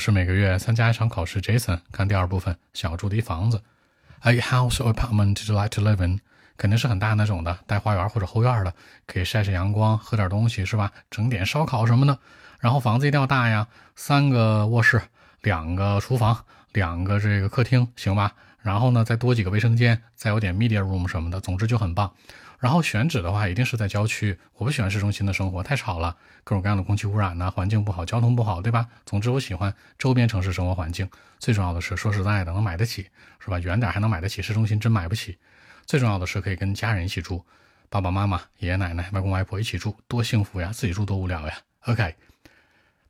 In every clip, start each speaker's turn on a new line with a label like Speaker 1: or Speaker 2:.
Speaker 1: 是每个月参加一场考试。Jason 看第二部分，想要住的一房子。A house apartment to live in，肯定是很大那种的，带花园或者后院的，可以晒晒阳光，喝点东西是吧？整点烧烤什么的。然后房子一定要大呀，三个卧室，两个厨房，两个这个客厅，行吧？然后呢，再多几个卫生间，再有点 media room 什么的，总之就很棒。然后选址的话，一定是在郊区。我不喜欢市中心的生活，太吵了，各种各样的空气污染呐，环境不好，交通不好，对吧？总之，我喜欢周边城市生活环境。最重要的是，说实在的，能买得起，是吧？远点还能买得起，市中心真买不起。最重要的是，可以跟家人一起住，爸爸妈妈、爷爷奶奶、外公外婆一起住，多幸福呀！自己住多无聊呀。OK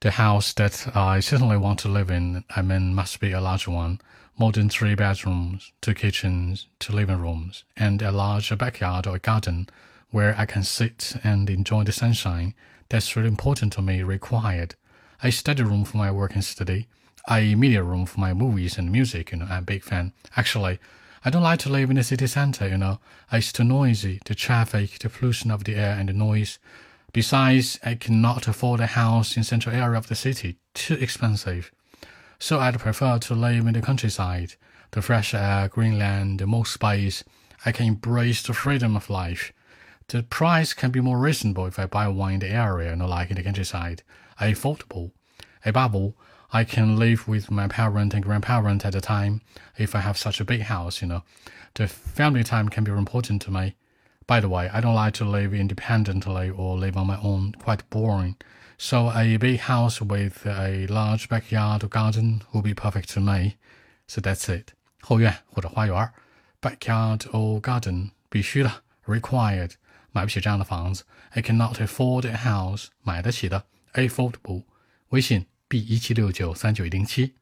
Speaker 1: OK，the house that I certainly want to live in, I mean, must be a large one. more than three bedrooms, two kitchens, two living rooms, and a large backyard or garden where I can sit and enjoy the sunshine. That's really important to me, required. A study room for my work and study, a media room for my movies and music, you know, I'm a big fan. Actually, I don't like to live in the city center, you know. It's too noisy, the traffic, the pollution of the air and the noise. Besides, I cannot afford a house in central area of the city, too expensive. So I'd prefer to live in the countryside, the fresh air, green land, the more space. I can embrace the freedom of life. The price can be more reasonable if I buy one in the area, not like in the countryside. Affordable. Above all, I can live with my parent and grandparent at a time if I have such a big house, you know. The family time can be important to me. By the way, I don't like to live independently or live on my own, quite boring. So a big house with a large backyard or garden would be perfect to me. So that's it. 后院或者花园，backyard or garden 必须的，required 买不起这样的房子。I cannot afford a house 买得起的，affordable。微信 b 一七六九三九一零七。